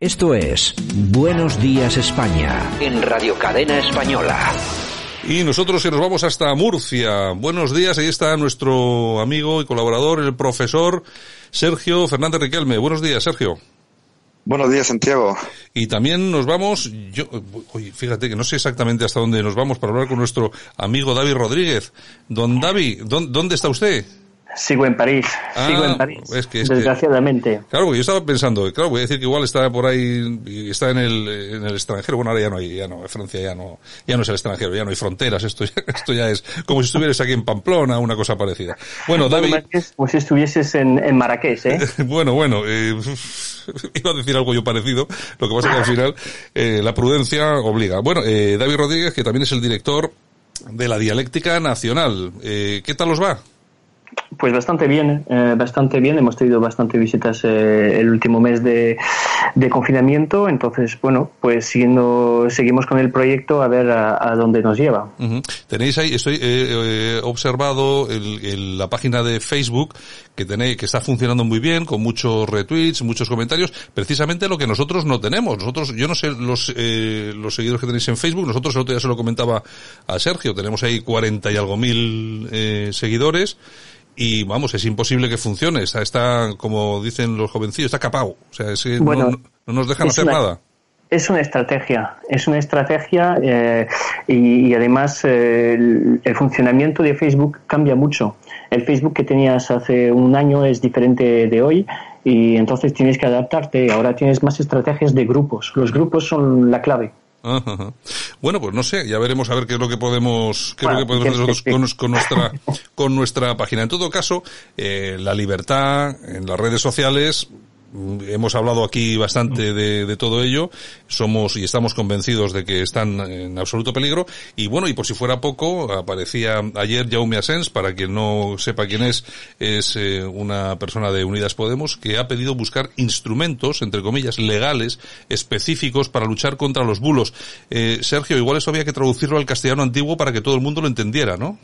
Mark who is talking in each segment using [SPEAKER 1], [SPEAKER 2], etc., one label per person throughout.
[SPEAKER 1] Esto es Buenos Días España en Radio Cadena Española.
[SPEAKER 2] Y nosotros nos vamos hasta Murcia. Buenos días, ahí está nuestro amigo y colaborador, el profesor Sergio Fernández Riquelme. Buenos días, Sergio.
[SPEAKER 3] Buenos días, Santiago.
[SPEAKER 2] Y también nos vamos, yo, oye, fíjate que no sé exactamente hasta dónde nos vamos para hablar con nuestro amigo David Rodríguez. Don David, ¿dónde está usted?
[SPEAKER 4] Sigo en París, sigo en ah, París, desgraciadamente.
[SPEAKER 2] claro, porque yo estaba pensando, claro, voy a decir que igual está por ahí, está en el, en el extranjero, bueno, ahora ya no hay, ya no, Francia ya no, ya no es el extranjero, ya no hay fronteras, esto ya, esto ya es como si estuvieras aquí en Pamplona, una cosa parecida. Bueno, David...
[SPEAKER 4] Como si estuvieses en, en Marrakech, ¿eh?
[SPEAKER 2] bueno, bueno, eh, iba a decir algo yo parecido, lo que pasa es que al final eh, la prudencia obliga. Bueno, eh, David Rodríguez, que también es el director de la Dialéctica Nacional, eh, ¿qué tal os va?
[SPEAKER 4] Pues bastante bien, eh, bastante bien. Hemos tenido bastante visitas eh, el último mes de, confinamiento. Entonces, bueno, pues siguiendo, seguimos con el proyecto a ver a, dónde nos lleva.
[SPEAKER 2] Tenéis ahí, estoy eh, observado el, la página de Facebook que tenéis, que está funcionando muy bien, con muchos retweets, muchos comentarios. Precisamente lo que nosotros no tenemos. Nosotros, yo no sé los, eh, los seguidores que tenéis en Facebook. Nosotros el otro día se lo comentaba a Sergio. Tenemos ahí cuarenta y algo mil seguidores y vamos, es imposible que funcione. Está, está como dicen los jovencillos, está capado. O sea, es que no, nos dejan hacer nada.
[SPEAKER 4] Es una estrategia, es una estrategia eh, y, además eh, el, funcionamiento de Facebook cambia mucho. El Facebook que tenías hace un año es diferente de hoy y entonces tienes que adaptarte. Ahora tienes más estrategias de grupos. Los grupos son la clave.
[SPEAKER 2] Bueno, pues no sé, ya veremos a ver qué es lo que podemos, qué es lo que podemos hacer nosotros con, nuestra, con nuestra página. En todo caso, eh, la libertad en las redes sociales hemos hablado aquí bastante de, de, todo ello, somos y estamos convencidos de que están en absoluto peligro, y bueno, y por si fuera poco, aparecía ayer Jaume Asens, para quien no sepa quién es, es eh, una persona de Unidas Podemos, que ha pedido buscar instrumentos, entre comillas, legales, específicos para luchar contra los bulos. Eh, Sergio, igual eso había que traducirlo al castellano antiguo para que todo el mundo lo entendiera, ¿no?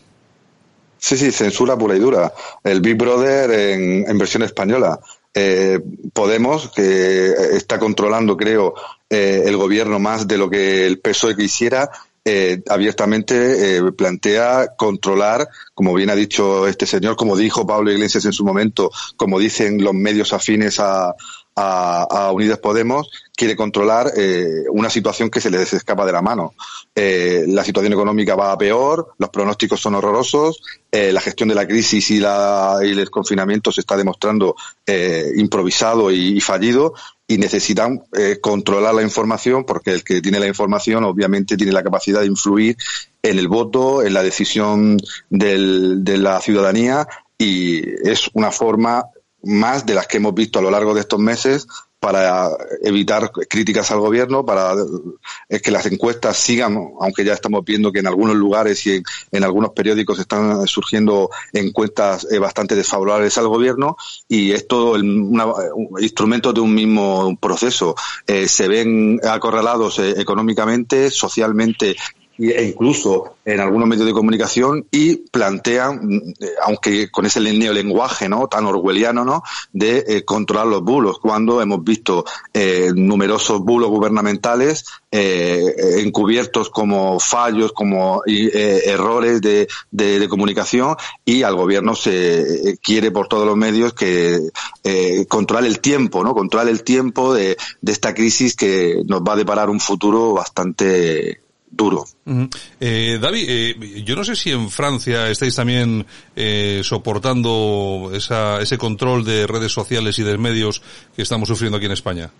[SPEAKER 3] Sí, sí, censura pura y dura. El Big Brother en, en versión española. Eh, Podemos, que está controlando, creo, eh, el gobierno más de lo que el PSOE quisiera, eh, abiertamente eh, plantea controlar, como bien ha dicho este señor, como dijo Pablo Iglesias en su momento, como dicen los medios afines a, a, Unidas Podemos, quiere controlar eh, una situación que se les escapa de la mano. Eh, la situación económica va a peor, los pronósticos son horrorosos, eh, la gestión de la crisis y, la, y el confinamiento se está demostrando eh, improvisado y, fallido y necesitan controlar la información porque el que tiene la información obviamente tiene la capacidad de influir en el voto, en la decisión del, de la ciudadanía y es una forma más de las que hemos visto a lo largo de estos meses para evitar críticas al gobierno, para que las encuestas sigan, aunque ya estamos viendo que en algunos lugares y en, algunos periódicos están surgiendo encuestas eh, bastante desfavorables al gobierno y es un instrumento de un mismo proceso. Eh, se ven acorralados eh, económicamente, socialmente e incluso en algunos medios de comunicación y plantean, eh, aunque con ese neolenguaje ¿no? tan orwelliano, ¿no? de eh, controlar los bulos, cuando hemos visto eh, numerosos bulos gubernamentales encubiertos como fallos, como errores de, de, comunicación y al gobierno se quiere por todos los medios que controlar el tiempo, ¿no? controlar el tiempo de, de esta crisis que nos va a deparar un futuro bastante duro.
[SPEAKER 2] eh, David, eh, yo no sé si en Francia estáis también eh, soportando esa, ese control de redes sociales y de medios que estamos sufriendo aquí en España.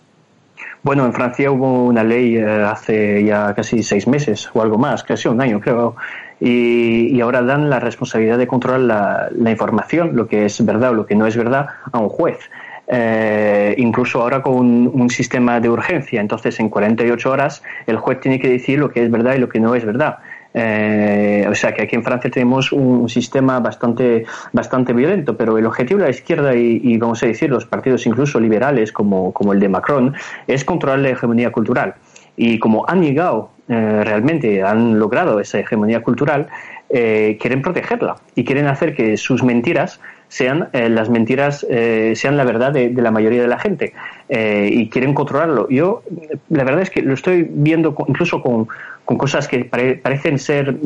[SPEAKER 4] Bueno, en Francia hubo una ley eh, hace ya casi seis meses o algo más, casi un año creo, y, y ahora dan la responsabilidad de controlar la, la, información, lo que es verdad o lo que no es verdad, a un juez. Eh, incluso ahora con un, sistema de urgencia. Entonces, en 48 horas, el juez tiene que decir lo que es verdad y lo que no es verdad. Eh, o sea que aquí en Francia tenemos un, sistema bastante, bastante violento, pero el objetivo de la izquierda y, vamos a decir los partidos incluso liberales como, como el de Macron es controlar la hegemonía cultural. Y como han llegado eh, realmente, han logrado esa hegemonía cultural, quieren protegerla y quieren hacer que sus mentiras sean eh, las mentiras, sean la verdad de, la mayoría de la gente y quieren controlarlo. Yo, la verdad es que lo estoy viendo incluso con, con cosas que parecen ser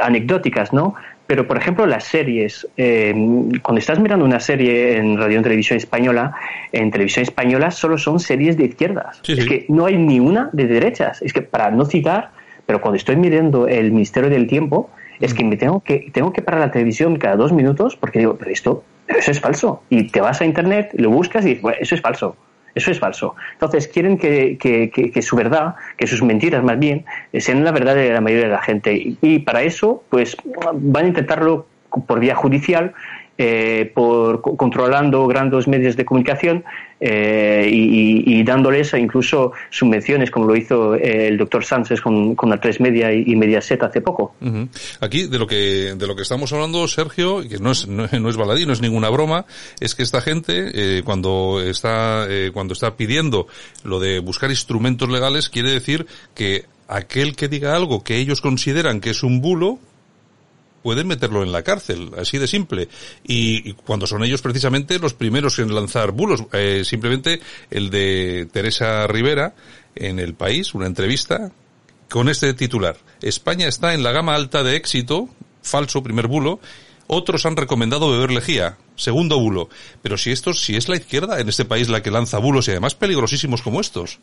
[SPEAKER 4] anecdóticas, ¿no? Pero, por ejemplo, las series, eh, cuando estás mirando una serie en radio y televisión española, en televisión española solo son series de izquierdas. es que no hay ni una de derechas. Es que, para no citar, pero cuando estoy mirando el Ministerio del Tiempo, es que me tengo que tengo que parar la televisión cada dos minutos porque digo, pero esto, eso es falso. Y te vas a internet, lo buscas y dices, bueno, eso es falso. Eso es falso. Entonces quieren que, que, su verdad, que sus mentiras más bien, sean la verdad de la mayoría de la gente. Y, para eso, pues van a intentarlo por vía judicial eh, por controlando grandes medios de comunicación eh, y, dándoles incluso subvenciones, como lo hizo eh, el doctor Sánchez con, con la 3 Media y, Mediaset hace poco.
[SPEAKER 2] Aquí, de lo que de lo que estamos hablando, Sergio, que no es, no, es baladí, no es ninguna broma, es que esta gente, cuando está cuando está pidiendo lo de buscar instrumentos legales, quiere decir que aquel que diga algo que ellos consideran que es un bulo, pueden meterlo en la cárcel, así de simple. Y, cuando son ellos precisamente los primeros en lanzar bulos, eh, simplemente el de Teresa Rivera en El País, una entrevista con este titular. España está en la gama alta de éxito, falso, primer bulo, otros han recomendado beber lejía, segundo bulo. Pero si estos, si es la izquierda en este país la que lanza bulos y además peligrosísimos como estos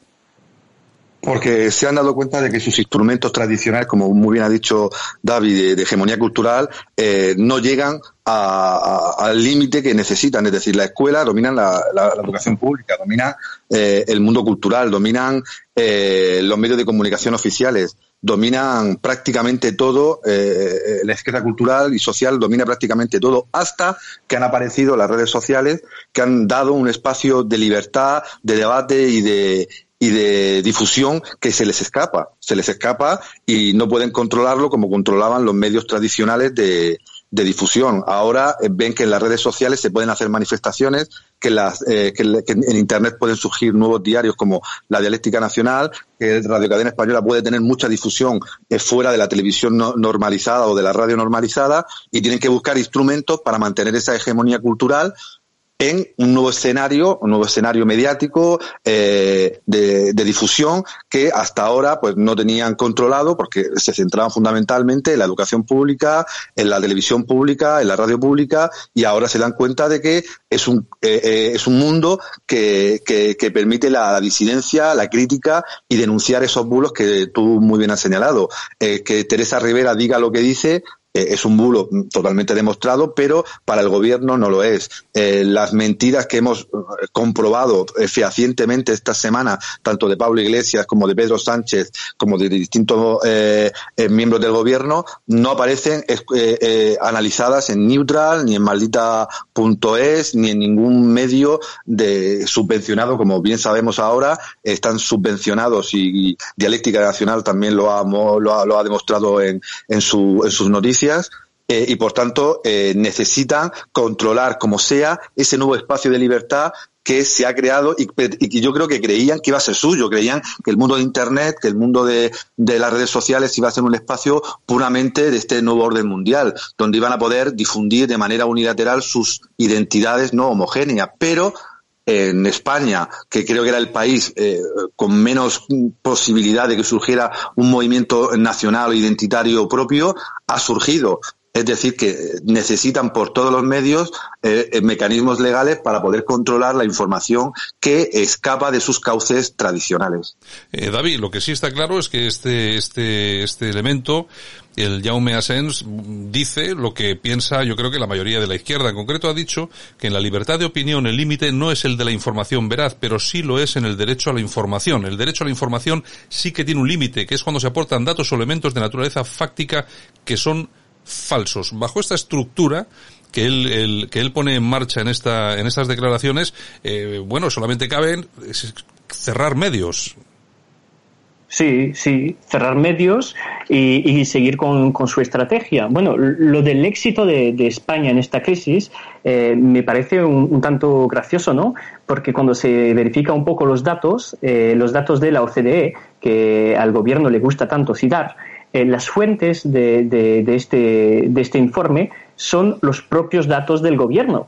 [SPEAKER 3] porque se han dado cuenta de que sus instrumentos tradicionales, como muy bien ha dicho David, de, hegemonía cultural, eh, no llegan al límite que necesitan. Es decir, la escuela dominan la, educación pública, dominan eh, el mundo cultural, dominan eh, los medios de comunicación oficiales, dominan prácticamente todo, la izquierda cultural y social domina prácticamente todo, hasta que han aparecido las redes sociales que han dado un espacio de libertad, de debate y de, y de difusión que se les escapa, se les escapa y no pueden controlarlo como controlaban los medios tradicionales de, de difusión. Ahora eh, ven que en las redes sociales se pueden hacer manifestaciones, que, las, eh, que, en Internet pueden surgir nuevos diarios como la Dialéctica Nacional, que Radio Cadena Española puede tener mucha difusión eh, fuera de la televisión normalizada o de la radio normalizada y tienen que buscar instrumentos para mantener esa hegemonía cultural en un nuevo escenario, un nuevo escenario mediático eh, de, difusión que hasta ahora pues no tenían controlado porque se centraban fundamentalmente en la educación pública, en la televisión pública, en la radio pública y ahora se dan cuenta de que es un eh, eh, es un mundo que, que, permite la, disidencia, la crítica y denunciar esos bulos que tú muy bien has señalado. que Teresa Rivera diga lo que dice eh, es un bulo totalmente demostrado, pero para el gobierno no lo es. Eh, las mentiras que hemos eh, comprobado fehacientemente esta semana, tanto de Pablo Iglesias como de Pedro Sánchez, como de distintos miembros del gobierno, no aparecen analizadas en Neutral, ni en maldita.es, ni en ningún medio de subvencionado, como bien sabemos ahora, están subvencionados y, Dialéctica Nacional también lo ha, lo ha, demostrado en, en sus noticias eh, y por tanto eh, necesitan controlar como sea ese nuevo espacio de libertad que se ha creado y, que yo creo que creían que iba a ser suyo, creían que el mundo de Internet, que el mundo de, las redes sociales iba a ser un espacio puramente de este nuevo orden mundial, donde iban a poder difundir de manera unilateral sus identidades no homogéneas. Pero en España, que creo que era el país eh, con menos posibilidad de que surgiera un movimiento nacional o identitario propio, ha surgido. Es decir, que necesitan por todos los medios eh, eh, mecanismos legales para poder controlar la información que escapa de sus cauces tradicionales.
[SPEAKER 2] David, lo que sí está claro es que este, este, este elemento el Jaume Asens dice lo que piensa yo creo que la mayoría de la izquierda. En concreto ha dicho que en la libertad de opinión el límite no es el de la información veraz, pero sí lo es en el derecho a la información. El derecho a la información sí que tiene un límite, que es cuando se aportan datos o elementos de naturaleza fáctica que son falsos. Bajo esta estructura, que él, que él pone en marcha en esta, en estas declaraciones, eh, bueno, solamente caben cerrar medios.
[SPEAKER 4] Sí, sí, cerrar medios y, seguir con, su estrategia. Bueno, lo del éxito de, España en esta crisis eh, me parece un, tanto gracioso, ¿no? Porque cuando se verifica un poco los datos, eh, los datos de la OCDE, que al gobierno le gusta tanto citar, eh, las fuentes de, de, este, de este informe son los propios datos del gobierno.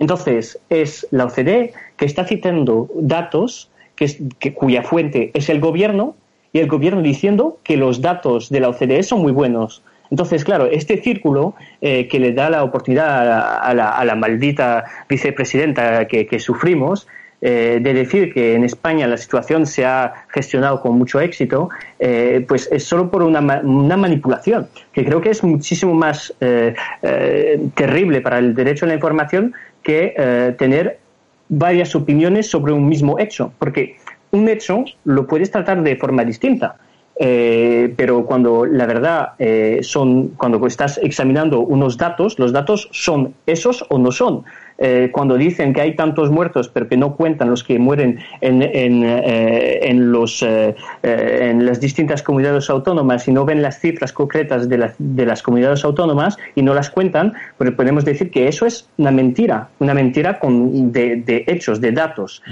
[SPEAKER 4] Entonces, es la OCDE que está citando datos que, cuya fuente es el gobierno y el gobierno diciendo que los datos de la OCDE son muy buenos. Entonces, claro, este círculo eh, que le da la oportunidad a la, maldita vicepresidenta que, sufrimos eh, de decir que en España la situación se ha gestionado con mucho éxito, eh, pues es solo por una, manipulación, que creo que es muchísimo más terrible para el derecho a la información que tener varias opiniones sobre un mismo hecho, porque un hecho lo puedes tratar de forma distinta. Eh, pero cuando la verdad eh, son, cuando estás examinando unos datos, los datos son esos o no son. Eh, cuando dicen que hay tantos muertos, pero que no cuentan los que mueren en, en, eh, en los, eh, en las distintas comunidades autónomas y no ven las cifras concretas de, de las comunidades autónomas y no las cuentan, pues podemos decir que eso es una mentira, una mentira con, de, de hechos, de datos.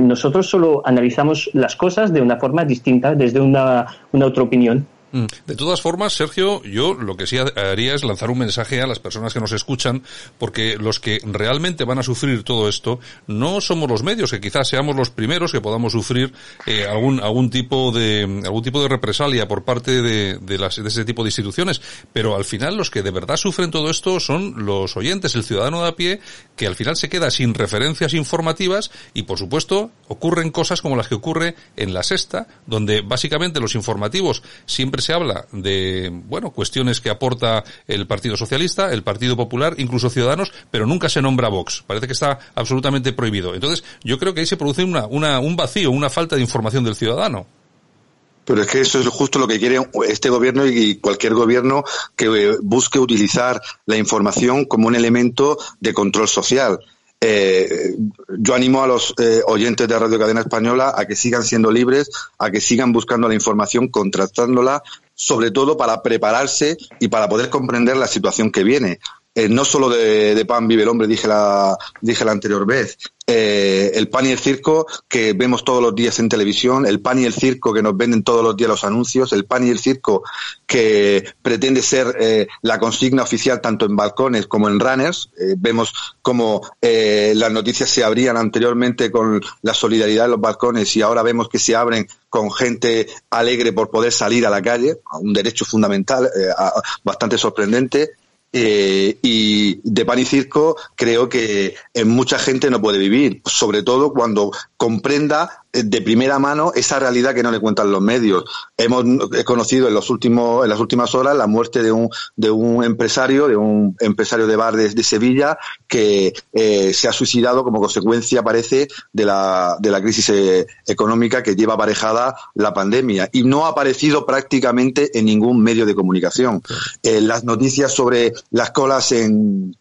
[SPEAKER 4] nosotros solo analizamos las cosas de una forma distinta, desde una, una otra opinión.
[SPEAKER 2] Mm. De todas formas, Sergio, yo lo que sí haría es lanzar un mensaje a las personas que nos escuchan, porque los que realmente van a sufrir todo esto no somos los medios, que quizás seamos los primeros que podamos sufrir eh, algún algún tipo de algún tipo de represalia por parte de, de, las, de ese tipo de instituciones, pero al final los que de verdad sufren todo esto son los oyentes, el ciudadano de a pie, que al final se queda sin referencias informativas y por supuesto ocurren cosas como las que ocurre en la sexta, donde básicamente los informativos siempre se habla de, bueno, cuestiones que aporta el Partido Socialista, el Partido Popular, incluso Ciudadanos, pero nunca se nombra Vox. Parece que está absolutamente prohibido. Entonces, yo creo que ahí se produce una, un vacío, una falta de información del ciudadano.
[SPEAKER 3] Pero es que eso es justo lo que quiere este gobierno y cualquier gobierno que eh, busque utilizar la información como un elemento de control social. Eh, yo animo a los eh, oyentes de Radio Cadena Española a que sigan siendo libres, a que sigan buscando la información, contrastándola, sobre todo para prepararse y para poder comprender la situación que viene. Eh, no solo de, pan vive el hombre, dije la, dije la anterior vez, eh, el pan y el circo que vemos todos los días en televisión, el pan y el circo que nos venden todos los días los anuncios, el pan y el circo que pretende ser eh, la consigna oficial tanto en balcones como en runners. vemos como las noticias se abrían anteriormente con la solidaridad en los balcones y ahora vemos que se abren con gente alegre por poder salir a la calle, un derecho fundamental, bastante sorprendente. Eh, y de pan y circo creo que en mucha gente no puede vivir, sobre todo cuando comprenda de primera mano esa realidad que no le cuentan los medios. Hemos conocido en los últimos en las últimas horas la muerte de un de un empresario, de un empresario de bar de, Sevilla que eh, se ha suicidado como consecuencia parece de la de la crisis eh, económica que lleva aparejada la pandemia y no ha aparecido prácticamente en ningún medio de comunicación. Eh, las noticias sobre las colas en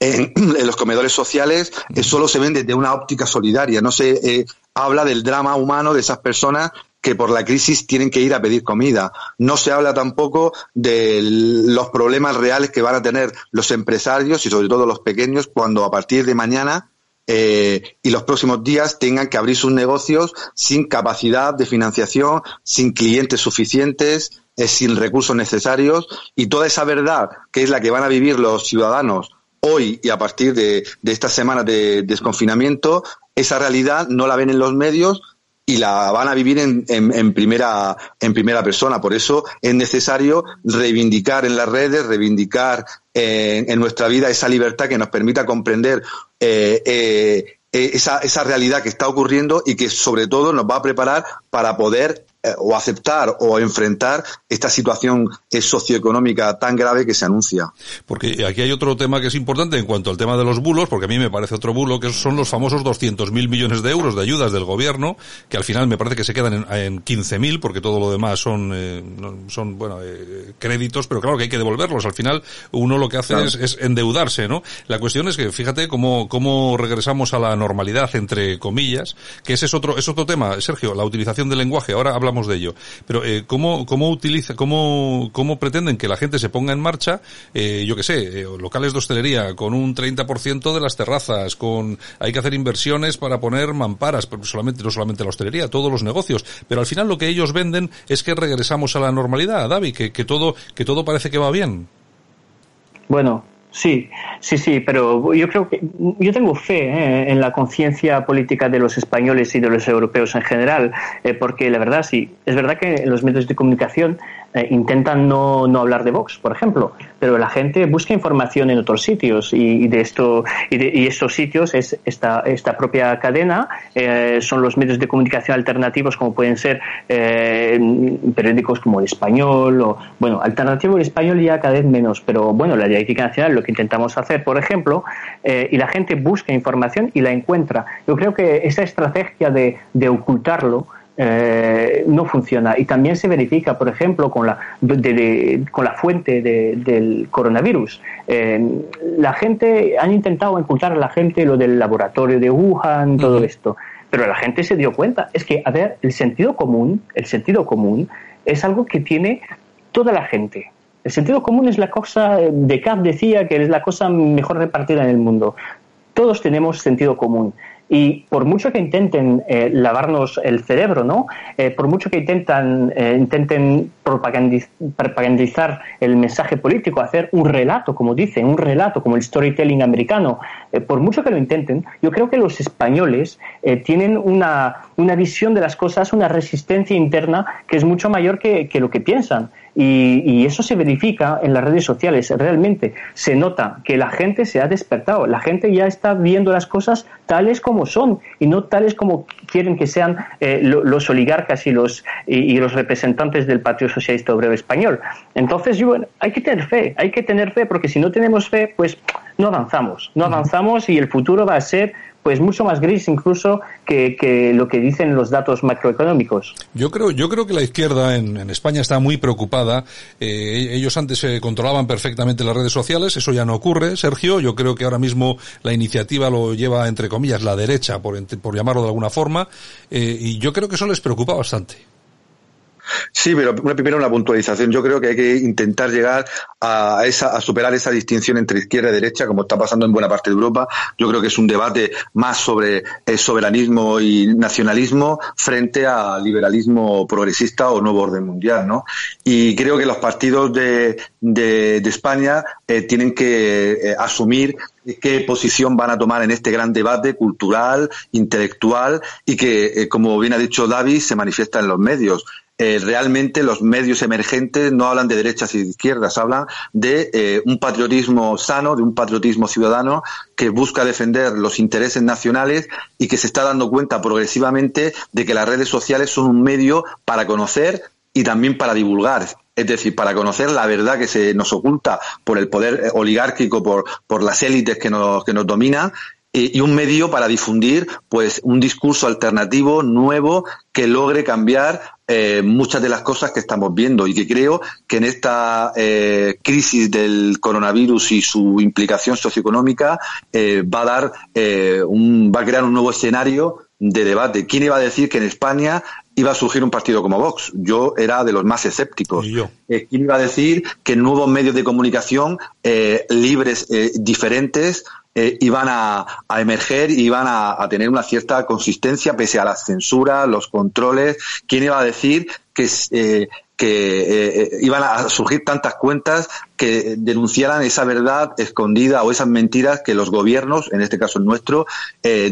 [SPEAKER 3] en, los comedores sociales eh, solo se ven desde una óptica solidaria, no se eh, habla del drama humano de esas personas que por la crisis tienen que ir a pedir comida. No se habla tampoco de los problemas reales que van a tener los empresarios y sobre todo los pequeños cuando a partir de mañana eh, y los próximos días tengan que abrir sus negocios sin capacidad de financiación, sin clientes suficientes, sin recursos necesarios y toda esa verdad que es la que van a vivir los ciudadanos hoy y a partir de, de estas semanas de desconfinamiento, esa realidad no la ven en los medios y la van a vivir en, en, primera, en primera persona. Por eso es necesario reivindicar en las redes, reivindicar en, en nuestra vida esa libertad que nos permita comprender eh, eh, esa, esa realidad que está ocurriendo y que sobre todo nos va a preparar para poder eh, o aceptar o enfrentar esta situación socioeconómica tan grave que se anuncia.
[SPEAKER 2] Porque aquí hay otro tema que es importante en cuanto al tema de los bulos, porque a mí me parece otro bulo, que son los famosos 200.000 millones de euros de ayudas del gobierno, que al final me parece que se quedan en, en 15.000, porque todo lo demás son, eh, son bueno, eh, créditos, pero claro que hay que devolverlos. Al final uno lo que hace es, es, endeudarse, ¿no? La cuestión es que fíjate cómo, cómo regresamos a la normalidad, entre comillas, que ese es otro, es otro tema, Sergio, la utilización del lenguaje. Ahora hablamos de ello. Pero eh, ¿cómo, cómo utiliza, cómo, cómo pretenden que la gente se ponga en marcha, eh, yo qué sé, eh, locales de hostelería con un 30% de las terrazas, con hay que hacer inversiones para poner mamparas, pero solamente no solamente la hostelería, todos los negocios. Pero al final lo que ellos venden es que regresamos a la normalidad, David, que, que todo que todo parece que va bien.
[SPEAKER 4] Bueno, Sí, sí, sí, pero yo creo que yo tengo fe ¿eh? en la conciencia política de los españoles y de los europeos en general, eh, porque la verdad sí, es verdad que los medios de comunicación eh, intentan no, no, hablar de Vox, por ejemplo, pero la gente busca información en otros sitios y, de esto y, de, y, estos sitios es esta, esta propia cadena, eh, son los medios de comunicación alternativos como pueden ser eh, periódicos como El Español o, bueno, alternativo El Español ya cada vez menos, pero bueno, la dialéctica nacional, lo que intentamos hacer, por ejemplo, eh, y la gente busca información y la encuentra. Yo creo que esa estrategia de, de ocultarlo eh, no funciona. Y también se verifica, por ejemplo, con la, de, de, con la fuente de, del coronavirus. Eh, la gente, han intentado ocultar a la gente lo del laboratorio de Wuhan, todo uh -huh. esto. Pero la gente se dio cuenta. Es que, a ver, el sentido común, el sentido común es algo que tiene toda la gente. El sentido común es la cosa, Descartes decía que es la cosa mejor repartida en el mundo. Todos tenemos sentido común. Y por mucho que intenten eh, lavarnos el cerebro, ¿no? Eh, por mucho que intentan, eh, intenten propagandizar el mensaje político, hacer un relato, como dicen, un relato como el storytelling americano, eh, por mucho que lo intenten, yo creo que los españoles eh, tienen una, una visión de las cosas, una resistencia interna que es mucho mayor que, que lo que piensan. Y, y, eso se verifica en las redes sociales. Realmente se nota que la gente se ha despertado, la gente ya está viendo las cosas tales como son y no tales como quieren que sean eh, los oligarcas y los, y, y, los representantes del Partido Socialista Obrero Español. Entonces, bueno, hay que tener fe, hay que tener fe, porque si no tenemos fe, pues no avanzamos, no avanzamos y el futuro va a ser pues mucho más gris incluso que, que, lo que dicen los datos macroeconómicos.
[SPEAKER 2] Yo creo, yo creo que la izquierda en, España está muy preocupada. Eh, ellos antes se controlaban perfectamente las redes sociales, eso ya no ocurre, Sergio. Yo creo que ahora mismo la iniciativa lo lleva entre comillas la derecha, por, por llamarlo de alguna forma, eh, y yo creo que eso les preocupa bastante.
[SPEAKER 3] Sí, pero primero una puntualización. Yo creo que hay que intentar llegar a, esa, a superar esa distinción entre izquierda y derecha, como está pasando en buena parte de Europa. Yo creo que es un debate más sobre el soberanismo y nacionalismo frente a liberalismo progresista o nuevo orden mundial, ¿no? Y creo que los partidos de, de, España eh, tienen que eh, asumir qué posición van a tomar en este gran debate cultural, intelectual y que, eh, como bien ha dicho David, se manifiesta en los medios eh, realmente los medios emergentes no hablan de derechas y de izquierdas, hablan de eh, un patriotismo sano, de un patriotismo ciudadano que busca defender los intereses nacionales y que se está dando cuenta progresivamente de que las redes sociales son un medio para conocer y también para divulgar. Es decir, para conocer la verdad que se nos oculta por el poder oligárquico, por, por las élites que nos, que nos dominan y un medio para difundir pues un discurso alternativo nuevo que logre cambiar eh, muchas de las cosas que estamos viendo y que creo que en esta eh, crisis del coronavirus y su implicación socioeconómica eh, va a dar un, va a crear un nuevo escenario de debate. ¿Quién iba a decir que en España iba a surgir un partido como Vox? Yo era de los más escépticos. ¿Quién iba a decir que nuevos medios de comunicación libres, diferentes, eh, iban a, a, emerger y iban a, a, tener una cierta consistencia pese a las censuras, los controles. ¿Quién iba a decir que, eh, que eh, iban a surgir tantas cuentas que denunciaran esa verdad escondida o esas mentiras que los gobiernos, en este caso el nuestro,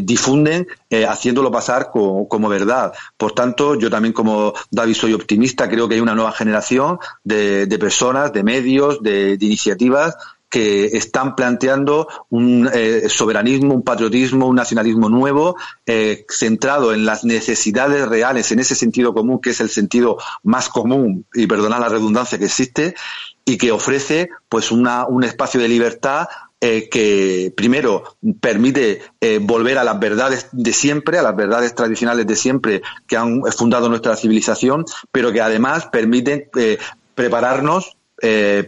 [SPEAKER 3] difunden haciéndolo pasar como, como, verdad? Por tanto, yo también como David soy optimista, creo que hay una nueva generación de, de personas, de medios, de iniciativas que están planteando un eh, soberanismo, un patriotismo, un nacionalismo nuevo, eh, centrado en las necesidades reales, en ese sentido común que es el sentido más común, y perdonad la redundancia que existe, y que ofrece pues una, un espacio de libertad eh, que primero permite eh, volver a las verdades de siempre, a las verdades tradicionales de siempre que han fundado nuestra civilización, pero que además permiten eh, prepararnos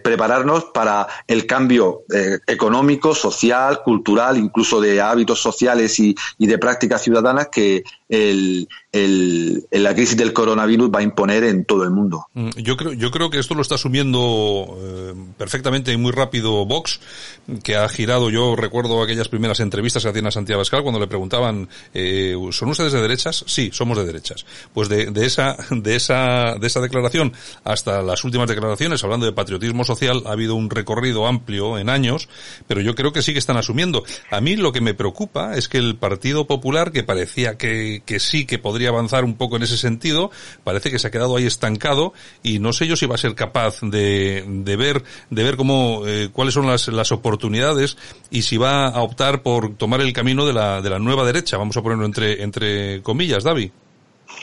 [SPEAKER 3] prepararnos para el cambio económico, social, cultural, incluso de hábitos sociales y, y de prácticas ciudadanas que el, el, la crisis del coronavirus va a imponer en todo el mundo.
[SPEAKER 2] Mm, yo creo, yo creo que esto lo está asumiendo eh, perfectamente y muy rápido Vox, que ha girado, yo recuerdo aquellas primeras entrevistas que hacían a Santiago Pascal cuando le preguntaban, eh, ¿son ustedes de derechas? Sí, somos de derechas. Pues de, de, esa, de, esa, de esa declaración hasta las últimas declaraciones, hablando de patriotismo social, ha habido un recorrido amplio en años, pero yo creo que sí que están asumiendo. A mí lo que me preocupa es que el Partido Popular, que parecía que, que sí que podría avanzar un poco en ese sentido, parece que se ha quedado ahí estancado y no sé yo si va a ser capaz de, de ver, de ver cómo, eh, cuáles son las, las oportunidades y si va a optar por tomar el camino de la, de la nueva derecha, vamos a ponerlo entre, entre comillas, David.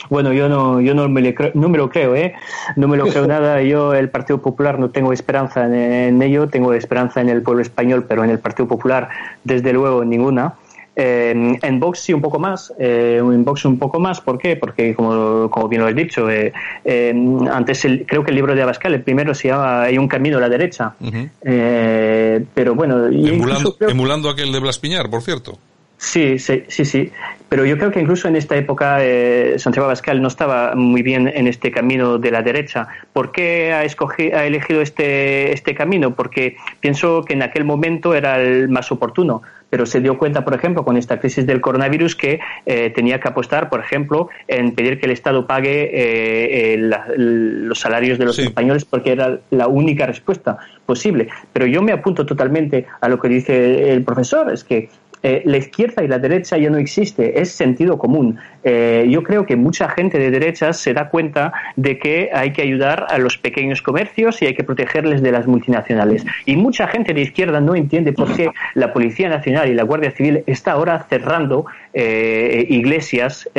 [SPEAKER 4] Bueno, yo no, yo no me, no me lo creo, ¿eh? No me lo creo nada. Yo, el Partido Popular, no tengo esperanza en, en, ello. Tengo esperanza en el pueblo español, pero en el Partido Popular, desde luego, ninguna. Eh, en Vox sí un poco más, eh, en Vox un poco más, ¿por qué? Porque como, como bien lo has dicho, eh, eh antes el, creo que el libro de Abascal, el primero se llama Hay un camino a la derecha, uh -huh. pero bueno...
[SPEAKER 2] Emulando, creo... emulando aquel de Blas Piñar, por cierto.
[SPEAKER 4] Sí, sí, sí, sí. Pero yo creo que incluso en esta época eh, Santiago Abascal no estaba muy bien en este camino de la derecha. ¿Por qué ha, escogido, ha elegido este, este camino? Porque pienso que en aquel momento era el más oportuno pero se dio cuenta, por ejemplo, con esta crisis del coronavirus que eh, tenía que apostar, por ejemplo, en pedir que el Estado pague eh, el, los salarios de los sí. españoles porque era la única respuesta posible. Pero yo me apunto totalmente a lo que dice el profesor, es que eh, la izquierda y la derecha ya no existe, es sentido común. Eh, yo creo que mucha gente de derechas se da cuenta de que hay que ayudar a los pequeños comercios y hay que protegerles de las multinacionales. Y mucha gente de izquierda no entiende por qué la Policía Nacional y la Guardia Civil está ahora cerrando eh, iglesias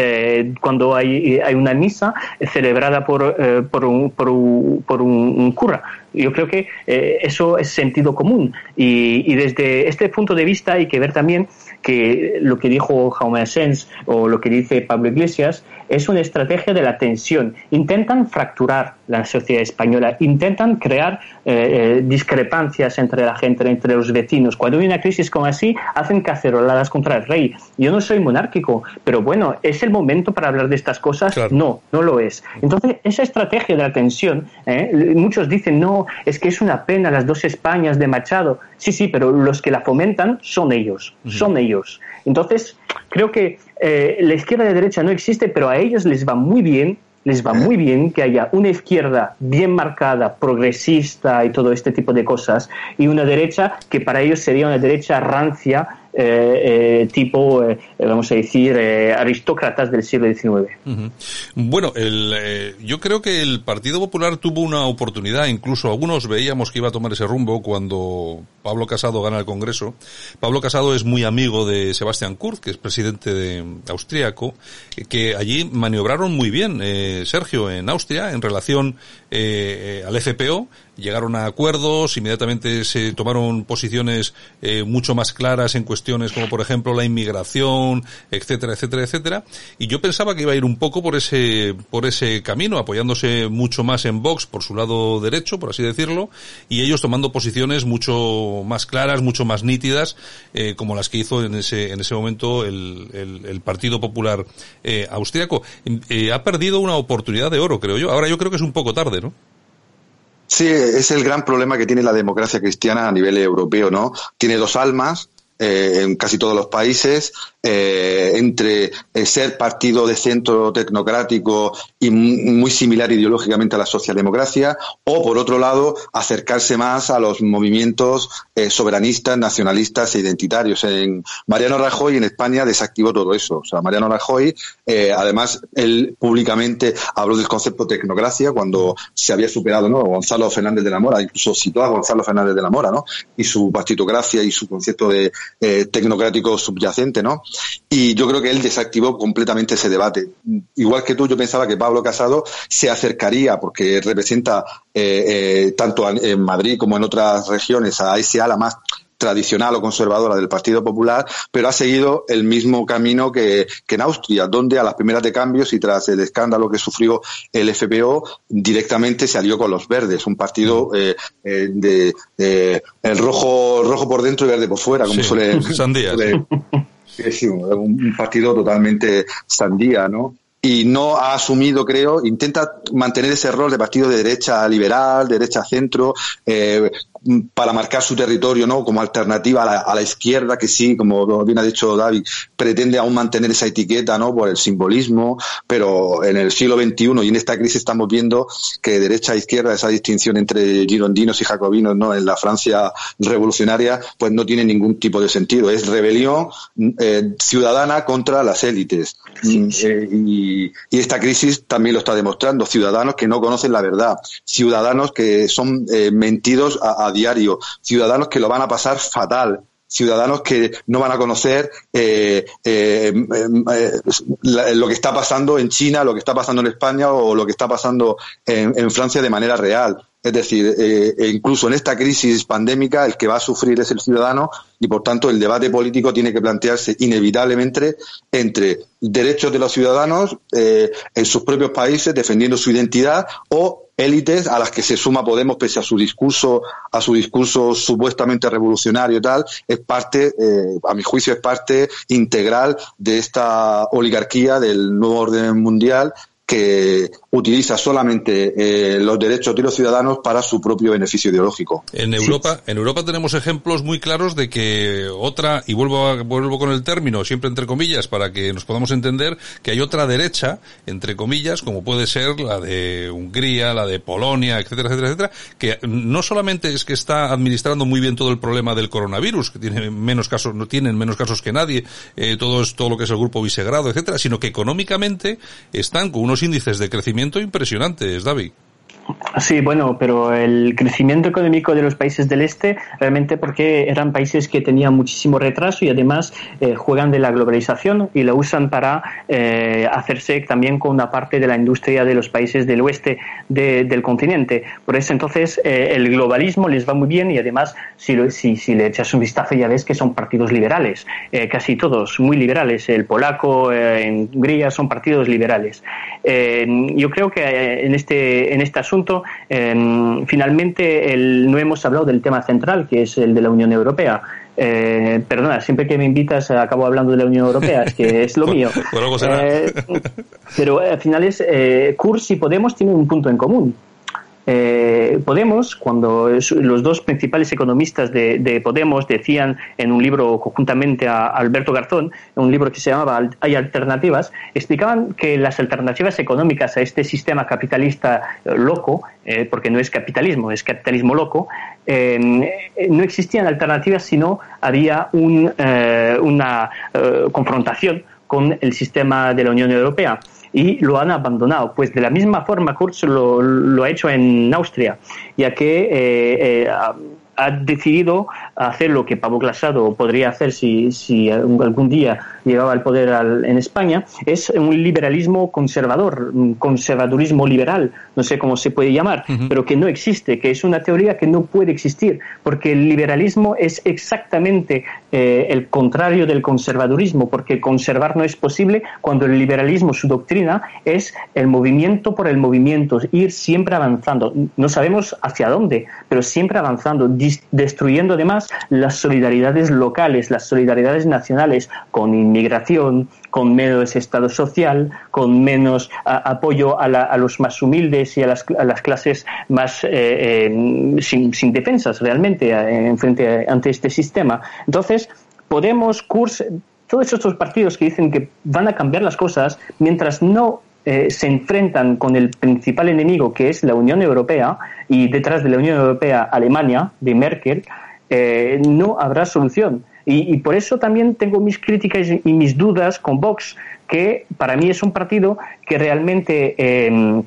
[SPEAKER 4] cuando hay, hay, una misa celebrada por, por, un, por, un, por un cura yo creo que eh, eso es sentido común y, y, desde este punto de vista hay que ver también que lo que dijo Jaume Asens o lo que dice Pablo Iglesias es una estrategia de la tensión. Intentan fracturar la sociedad española, intentan crear eh, eh, discrepancias entre la gente, entre los vecinos. Cuando hay una crisis como así, hacen caceroladas contra el rey. Yo no soy monárquico, pero bueno, ¿es el momento para hablar de estas cosas? Claro. No, no lo es. Entonces, esa estrategia de la tensión, ¿eh? muchos dicen, no, es que es una pena las dos Españas de Machado. Sí, sí, pero los que la fomentan son ellos, uh -huh. son ellos. Entonces, creo que eh, la izquierda y derecha no existe, pero a ellos les va muy bien, les va muy bien que haya una izquierda bien marcada, progresista y todo este tipo de cosas, y una derecha que para ellos sería una derecha rancia, eh, eh, tipo, eh, vamos a decir, eh, aristócratas del siglo XIX.
[SPEAKER 2] Bueno, el, eh, yo creo que el Partido Popular tuvo una oportunidad, incluso algunos veíamos que iba a tomar ese rumbo cuando Pablo Casado gana el Congreso. Pablo Casado es muy amigo de Sebastián Kurz, que es presidente de austríaco, que allí maniobraron muy bien, Sergio, en Austria, en relación al FPO, llegaron a acuerdos, inmediatamente se tomaron posiciones eh, mucho más claras en cuestiones como por ejemplo la inmigración, etcétera, etcétera, etcétera. Y yo pensaba que iba a ir un poco por ese, por ese camino, apoyándose mucho más en Vox por su lado derecho, por así decirlo, y ellos tomando posiciones mucho más claras, mucho más nítidas, eh, como las que hizo en ese, en ese momento el, el, el Partido Popular eh, Austriaco. ha perdido una oportunidad de oro, creo yo. Ahora yo creo que es un poco tarde, ¿no?
[SPEAKER 3] Sí, es el gran problema que tiene la democracia cristiana a nivel europeo, ¿no? Tiene dos almas, eh, en casi todos los países eh, entre eh, ser partido de centro tecnocrático y muy similar ideológicamente a la socialdemocracia, o por otro lado, acercarse más a los movimientos eh, soberanistas, nacionalistas e identitarios. En Mariano Rajoy en España desactivó todo eso. O sea, Mariano Rajoy, además, él públicamente habló del concepto tecnocracia cuando se había superado, ¿no? Gonzalo Fernández de la Mora, incluso citó a Gonzalo Fernández de la Mora, ¿no? Y su partitocracia y su concepto de tecnocrático subyacente, ¿no? Y yo creo que él desactivó completamente ese debate. Igual que tú, yo pensaba que Pablo Casado se acercaría, porque representa eh, eh, tanto en Madrid como en otras regiones a ese ala más tradicional o conservadora del Partido Popular, pero ha seguido el mismo camino que, en Austria, donde a las primeras de cambios y tras el escándalo que sufrió el FPO, directamente se alió con los verdes, un partido eh, de el rojo rojo por dentro y verde por fuera, como suele, suele, Sí, un partido totalmente sandía, ¿no? y no ha asumido, creo, intenta mantener ese rol de partido de derecha liberal, derecha centro, eh, para marcar su territorio, ¿no? Como alternativa a la, izquierda, que sí, como bien ha dicho David, pretende aún mantener esa etiqueta, ¿no? Por el simbolismo, pero en el siglo XXI y en esta crisis estamos viendo que derecha e izquierda, esa distinción entre girondinos y jacobinos, ¿no? En la Francia revolucionaria, pues no tiene ningún tipo de sentido. Es rebelión eh, ciudadana contra las élites. Eh, y, esta crisis también lo está demostrando. Ciudadanos que no conocen la verdad. Ciudadanos que son eh, mentidos a diario, ciudadanos que lo van a pasar fatal, ciudadanos que no van a conocer eh, eh, eh, lo que está pasando en China, lo que está pasando en España o lo que está pasando en, Francia de manera real. Es decir, e incluso en esta crisis pandémica el que va a sufrir es el ciudadano y por tanto el debate político tiene que plantearse inevitablemente entre derechos de los ciudadanos en sus propios países defendiendo su identidad o élites a las que se suma Podemos pese a su discurso a su discurso supuestamente revolucionario y tal es parte eh, a mi juicio es parte integral de esta oligarquía del nuevo orden mundial que utiliza solamente eh, los derechos de los ciudadanos para su propio beneficio ideológico.
[SPEAKER 2] En Europa, en Europa tenemos ejemplos muy claros de que otra, y vuelvo a, vuelvo con el término, siempre entre comillas, para que nos podamos entender, que hay otra derecha, entre comillas, como puede ser la de Hungría, la de Polonia, etcétera, etcétera, etcétera, que no solamente es que está administrando muy bien todo el problema del coronavirus, que tiene menos casos, no tienen menos casos que nadie, eh, todo es todo lo que es el grupo Visegrado, etcétera, sino que económicamente están con unos índices de crecimiento impresionantes, David.
[SPEAKER 4] Sí, bueno, pero el crecimiento económico de los países del este realmente porque eran países que tenían muchísimo retraso y además eh, juegan de la globalización y lo usan para eh, hacerse también con una parte de la industria de los países del oeste del continente. Por eso entonces eh, el globalismo les va muy bien y además si, si, si, le echas un vistazo ya ves que son partidos liberales, casi todos muy liberales. El polaco en Hungría son partidos liberales. yo creo que en este en este asunto Em, finalmente, no hemos hablado del tema central, que es el de la Unión Europea. Eh, perdona, siempre que me invitas acabo hablando de la Unión Europea, es que es lo mío. Eh, pero al final es, eh, Kurz y Podemos tienen un punto en común. Eh, Podemos, cuando los dos principales economistas de, Podemos decían en un libro conjuntamente a Alberto Garzón, un libro que se llamaba Hay alternativas, explicaban que las alternativas económicas a este sistema capitalista eh, loco, eh, porque no es capitalismo, es capitalismo loco, no existían alternativas sino había una confrontación con el sistema de la Unión Europea y lo han abandonado. Pues de la misma forma Kurz lo, lo ha hecho en Austria, ya que eh, eh, ha decidido hacer lo que Pablo Casado podría hacer si, si algún día llegaba al poder en España, es un liberalismo conservador, un conservadurismo liberal, no sé cómo se puede llamar, pero que no existe, que es una teoría que no puede existir, porque el liberalismo es exactamente eh, el contrario del conservadurismo, porque conservar no es posible cuando el liberalismo, su doctrina, es el movimiento por el movimiento, ir siempre avanzando. No sabemos hacia dónde, pero siempre avanzando, destruyendo además las solidaridades locales, las solidaridades nacionales, con inmigración, con menos Estado social, con menos apoyo a, los más humildes y a las, clases más eh, eh, sin, defensas realmente en frente ante este sistema. Entonces, Podemos, todos estos partidos que dicen que van a cambiar las cosas, mientras no eh, se enfrentan con el principal enemigo que es la Unión Europea y detrás de la Unión Europea Alemania de Merkel, eh, no habrá solución. Y, por eso también tengo mis críticas y mis dudas con Vox, que para mí es un partido que realmente em,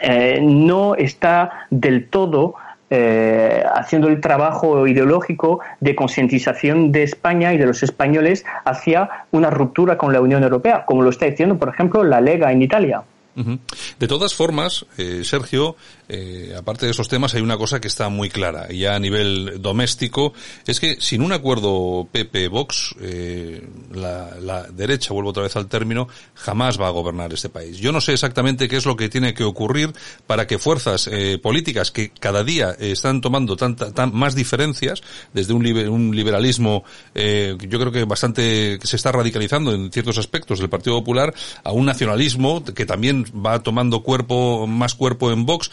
[SPEAKER 4] eh, no está del todo eh, haciendo el trabajo ideológico de concientización de España y de los españoles hacia una ruptura con la Unión Europea, como lo está diciendo, por ejemplo, la Lega en Italia.
[SPEAKER 2] De todas formas, eh, Sergio, eh, aparte de esos temas, hay una cosa que está muy clara, ya a nivel doméstico, es que sin un acuerdo PP-Vox, eh, la, derecha, vuelvo otra vez al término, jamás va a gobernar este país. Yo no sé exactamente qué es lo que tiene que ocurrir para que fuerzas políticas que cada día están tomando tanta, tan, más diferencias, desde un, un liberalismo, yo creo que bastante, que se está radicalizando en ciertos aspectos del Partido Popular, a un nacionalismo que también va tomando cuerpo, más cuerpo en Vox.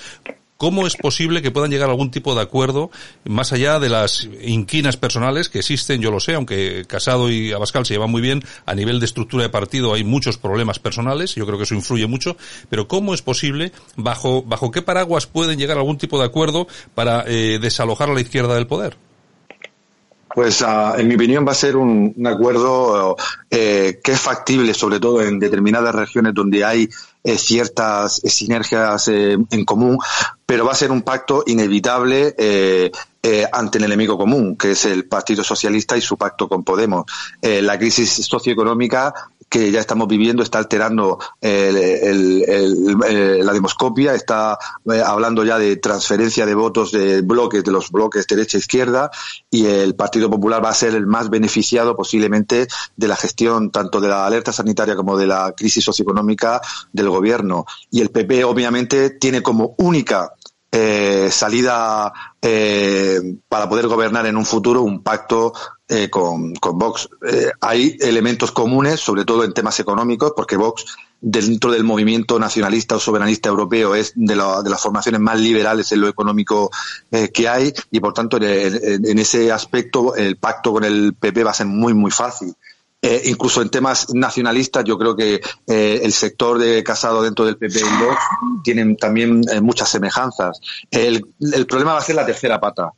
[SPEAKER 2] ¿Cómo es posible que puedan llegar a algún tipo de acuerdo más allá de las inquinas personales que existen? Yo lo sé, aunque Casado y Abascal se llevan muy bien, a nivel de estructura de partido hay muchos problemas personales, yo creo que eso influye mucho, pero ¿cómo es posible, bajo, bajo qué paraguas pueden llegar a algún tipo de acuerdo para eh, desalojar a la izquierda del poder?
[SPEAKER 3] Pues ah, en mi opinión va a ser un, acuerdo eh, que es factible, sobre todo en determinadas regiones donde hay eh, ciertas sinergias eh, en común, pero va a ser un pacto inevitable ante el enemigo común, que es el Partido Socialista y su pacto con Podemos. la crisis socioeconómica que ya estamos viviendo está alterando la demoscopia, está eh, hablando ya de transferencia de votos de bloques, de los bloques derecha-izquierda, y el Partido Popular va a ser el más beneficiado posiblemente de la gestión tanto de la alerta sanitaria como de la crisis socioeconómica del gobierno. Y el PP obviamente tiene como única eh, salida eh, para poder gobernar en un futuro un pacto eh, con, con, Vox. Eh, hay elementos comunes, sobre todo en temas económicos, porque Vox, dentro del movimiento nacionalista o soberanista europeo, es de, de las formaciones más liberales en lo económico que hay y, por tanto, en, en, ese aspecto el pacto con el PP va a ser muy, muy fácil. Eh, incluso en temas nacionalistas, yo creo que eh, el sector de Casado dentro del PP y Vox tienen también eh, muchas semejanzas. El, el, problema va a ser la tercera pata.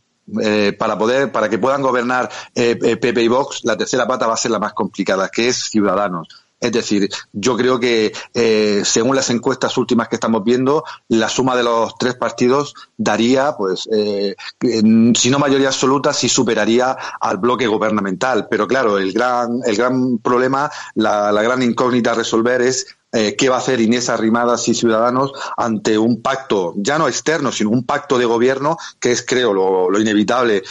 [SPEAKER 3] para poder, para que puedan gobernar PP y Vox, la tercera pata va a ser la más complicada, que es Ciudadanos. Es decir, yo creo que eh, según las encuestas últimas que estamos viendo, la suma de los tres partidos daría, pues, eh, si no mayoría absoluta, sí superaría al bloque gubernamental. Pero claro, el gran, el gran problema, la, gran incógnita a resolver es eh, qué va a hacer Inés Arrimadas y Ciudadanos ante un pacto, ya no externo, sino un pacto de gobierno, que es, creo, lo, lo inevitable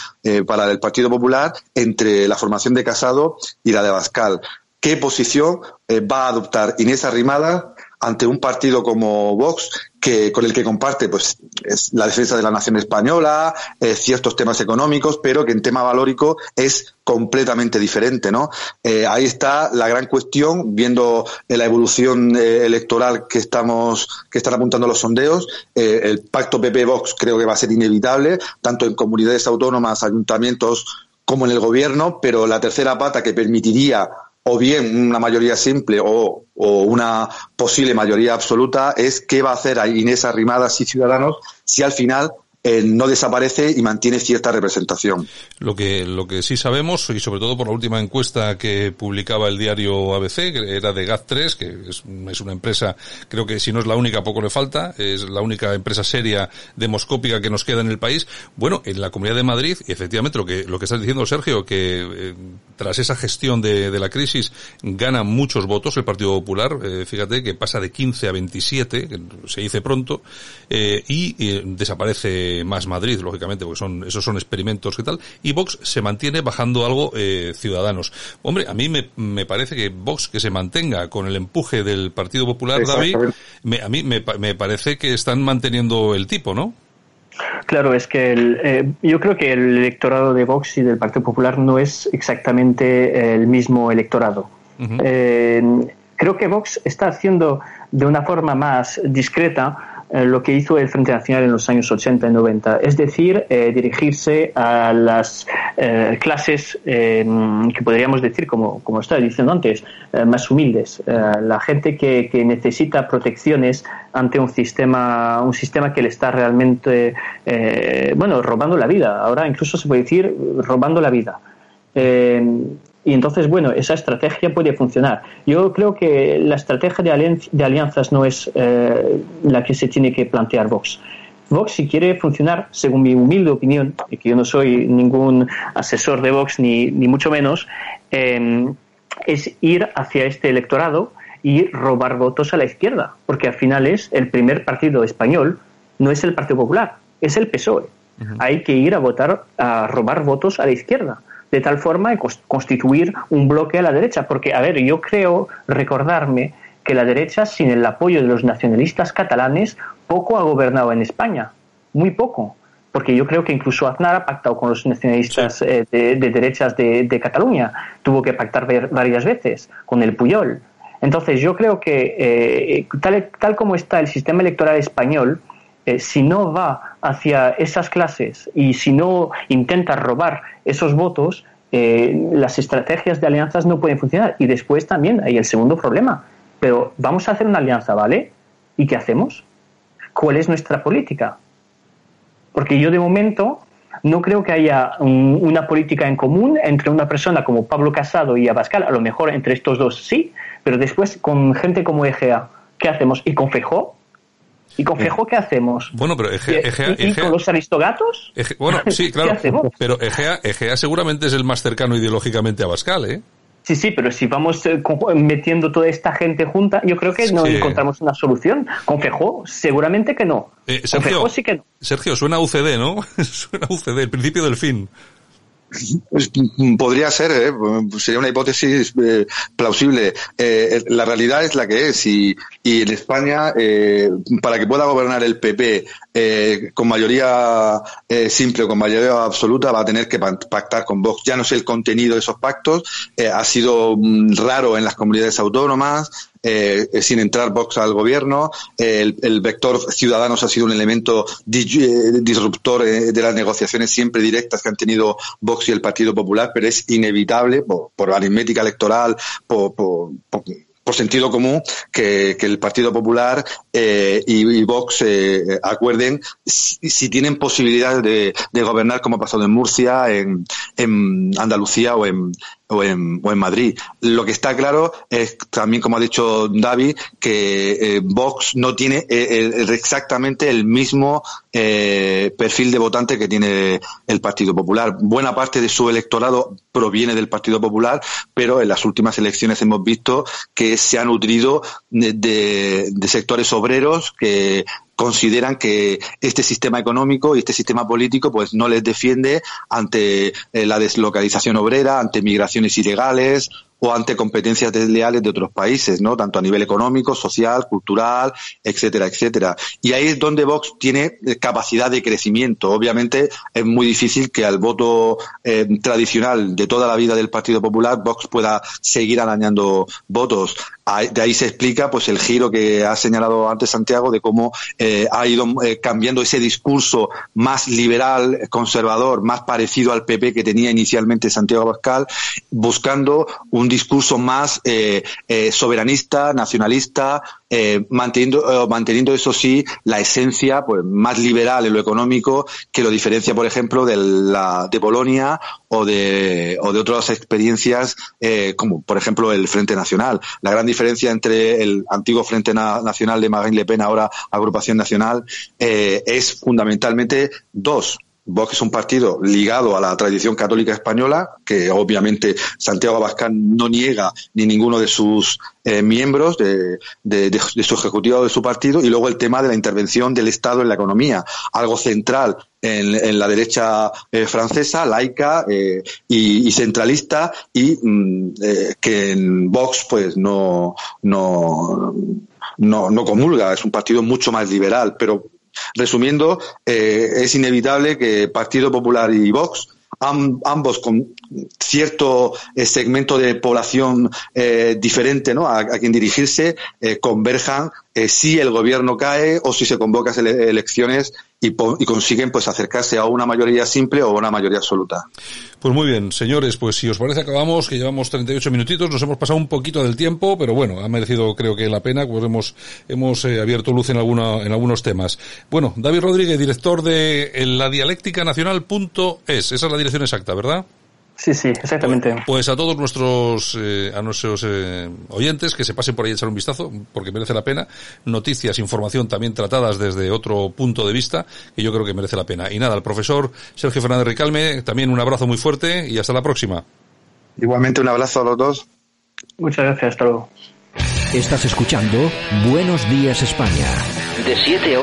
[SPEAKER 3] para el Partido Popular, entre la formación de Casado y la de Bascal qué posición eh, va a adoptar Inés Arrimada ante un partido como Vox que con el que comparte pues es la defensa de la nación española, eh, ciertos temas económicos, pero que en tema valórico es completamente diferente, ¿no? Eh, ahí está la gran cuestión, viendo la evolución electoral que estamos, que están apuntando los sondeos, el pacto PP-Vox creo que va a ser inevitable, tanto en comunidades autónomas, ayuntamientos como en el gobierno, pero la tercera pata que permitiría o bien una mayoría simple o, o, una posible mayoría absoluta es qué va a hacer Inés Arrimadas y Ciudadanos si al final eh, no desaparece y mantiene cierta representación.
[SPEAKER 2] Lo que, lo que sí sabemos, y sobre todo por la última encuesta que publicaba el diario ABC, que era de GAT3, que es, una empresa, creo que si no es la única, poco le falta, es la única empresa seria demoscópica que nos queda en el país. Bueno, en la Comunidad de Madrid, y efectivamente lo que, lo que estás diciendo, Sergio, que eh, tras esa gestión de, de, la crisis gana muchos votos el Partido Popular, eh, fíjate que pasa de 15 a 27, que se dice pronto, y desaparece más Madrid, lógicamente, porque son, esos son experimentos y tal, y Vox se mantiene bajando algo eh, Ciudadanos. Hombre, a mí me, me, parece que Vox que se mantenga con el empuje del Partido Popular, David, a mí me, me parece que están manteniendo el tipo, ¿no?
[SPEAKER 4] Claro, es que eh, yo creo que el electorado de Vox y del Partido Popular no es exactamente el mismo electorado. eh, creo que Vox está haciendo de una forma más discreta lo que hizo el Frente Nacional en los años 80 y 90, es decir, eh, dirigirse a las eh, clases que podríamos decir, como, como estaba diciendo antes, más humildes, la gente que, que, necesita protecciones ante un sistema, un sistema que le está realmente, bueno, robando la vida. Ahora incluso se puede decir robando la vida. Y entonces, bueno, esa estrategia puede funcionar. Yo creo que la estrategia de, alianzas no es eh, la que se tiene que plantear Vox. Vox, si quiere funcionar, según mi humilde opinión, y que yo no soy ningún asesor de Vox ni, ni mucho menos, em, es ir hacia este electorado y robar votos a la izquierda, porque al final es el primer partido español, no es el Partido Popular, es el PSOE. Hay que ir a votar, a robar votos a la izquierda de tal forma de constituir un bloque a la derecha. Porque, a ver, yo creo recordarme que la derecha, sin el apoyo de los nacionalistas catalanes, poco ha gobernado en España, muy poco. Porque yo creo que incluso Aznar ha pactado con los nacionalistas eh, de, derechas de, Cataluña, tuvo que pactar varias veces con el Puyol. Entonces, yo creo que eh, tal, tal como está el sistema electoral español, eh, si no va hacia esas clases y si no intenta robar esos votos, eh, las estrategias de alianzas no pueden funcionar. Y después también hay el segundo problema. Pero vamos a hacer una alianza, ¿vale? ¿Y qué hacemos? ¿Cuál es nuestra política? Porque yo de momento no creo que haya una política en común entre una persona como Pablo Casado y Abascal. A lo mejor entre estos dos sí, pero después con gente como Egea, ¿qué hacemos? ¿Y con Fejó? ¿Y con Fejo qué hacemos?
[SPEAKER 2] Bueno, pero Egea,
[SPEAKER 4] ¿Y, con los aristogatos?
[SPEAKER 2] bueno, sí, claro. Pero Egea, Egea seguramente es el más cercano ideológicamente a Bascal, ¿eh?
[SPEAKER 4] Sí, sí, pero si vamos eh, metiendo toda esta gente junta, yo creo que no encontramos una solución. Con Fejo, seguramente que no.
[SPEAKER 2] Eh, Sergio, sí que no. Sergio, suena a UCD, ¿no? suena a UCD, el principio del fin.
[SPEAKER 3] Pues, podría ser, ¿eh? sería una hipótesis eh, plausible. Eh, la realidad es la que es y, y en España, para que pueda gobernar el PP con mayoría simple o con mayoría absoluta, va a tener que pactar con Vox. Ya no sé el contenido de esos pactos, ha sido mm, raro en las comunidades autónomas, eh, sin entrar Vox al gobierno. El, vector Ciudadanos ha sido un elemento eh, disruptor eh, de las negociaciones siempre directas que han tenido Vox y el Partido Popular, pero es inevitable por, aritmética electoral, por, por sentido común que, el Partido Popular y, Vox acuerden si, tienen posibilidad de, gobernar como ha pasado en Murcia, en, en Andalucía o en, o en, o en Madrid. Lo que está claro es también, como ha dicho David, que eh, Vox no tiene eh, exactamente el mismo eh, perfil de votante que tiene el Partido Popular. Buena parte de su electorado proviene del Partido Popular, pero en las últimas elecciones hemos visto que se ha nutrido de, de sectores obreros que consideran que este sistema económico y este sistema político pues no les defiende ante eh, la deslocalización obrera, ante migraciones ilegales o ante competencias desleales de otros países, ¿no? Tanto a nivel económico, social, cultural, etcétera, etcétera. Y ahí es donde Vox tiene eh, capacidad de crecimiento. Obviamente es muy difícil que al voto eh, tradicional de toda la vida del Partido Popular Vox pueda seguir arañando votos. De ahí se explica pues el giro que ha señalado antes Santiago de cómo eh, ha ido cambiando ese discurso más liberal, conservador, más parecido al PP que tenía inicialmente Santiago Pascal, buscando un discurso más eh, eh, soberanista, nacionalista, eh, manteniendo, manteniendo eso sí la esencia pues más liberal en lo económico que lo diferencia, por ejemplo, de la de Polonia o de, o de otras experiencias como, por ejemplo, el Frente Nacional. La gran diferencia entre el antiguo Frente Nacional de Marine Le Pen, ahora Agrupación Nacional, es fundamentalmente dos. Vox es un partido ligado a la tradición católica española, que obviamente Santiago Abascal no niega ni ninguno de sus eh, miembros de, su ejecutivo de su partido, y luego el tema de la intervención del Estado en la economía, algo central en, la derecha eh, francesa, laica eh, y, centralista, y mm, que en Vox pues no, no, no, no comulga, es un partido mucho más liberal, pero Resumiendo, eh, es inevitable que Partido Popular y Vox, ambos con cierto segmento de población diferente ¿no? a, quien dirigirse converjan si el gobierno cae o si se convocan elecciones y, consiguen pues acercarse a una mayoría simple o a una mayoría absoluta.
[SPEAKER 2] Pues muy bien, señores, pues si os parece acabamos, que llevamos 38 minutitos, nos hemos pasado un poquito del tiempo, pero bueno, ha merecido creo que la pena, pues hemos, hemos eh, abierto luz en, alguna, en algunos temas. Bueno, David Rodríguez, director de la dialéctica nacional.es, esa es la dirección exacta, ¿verdad?
[SPEAKER 4] Sí, sí, exactamente.
[SPEAKER 2] Pues, a todos nuestros eh, a nuestros eh, oyentes que se pasen por ahí a echar un vistazo, porque merece la pena. Noticias, información también tratadas desde otro punto de vista, que yo creo que merece la pena. Y nada, al profesor Sergio Fernández Ricalme, también un abrazo muy fuerte y hasta la próxima.
[SPEAKER 3] Igualmente un abrazo a los dos.
[SPEAKER 4] Muchas gracias, hasta luego.
[SPEAKER 1] Estás escuchando Buenos Días España. De 7